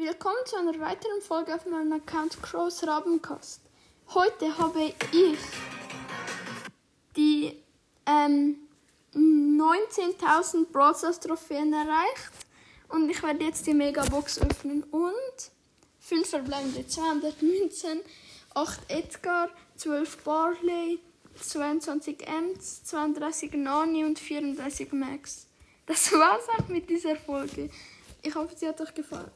Willkommen zu einer weiteren Folge auf meinem Account Crows Rabencast. Heute habe ich die ähm, 19.000 Brawl Trophäen erreicht und ich werde jetzt die Megabox öffnen und 5 verbleibende 200 Münzen, 8 Edgar, 12 Barley, 22 Ems, 32 Nani und 34 Max. Das war's auch mit dieser Folge. Ich hoffe, sie hat euch gefallen.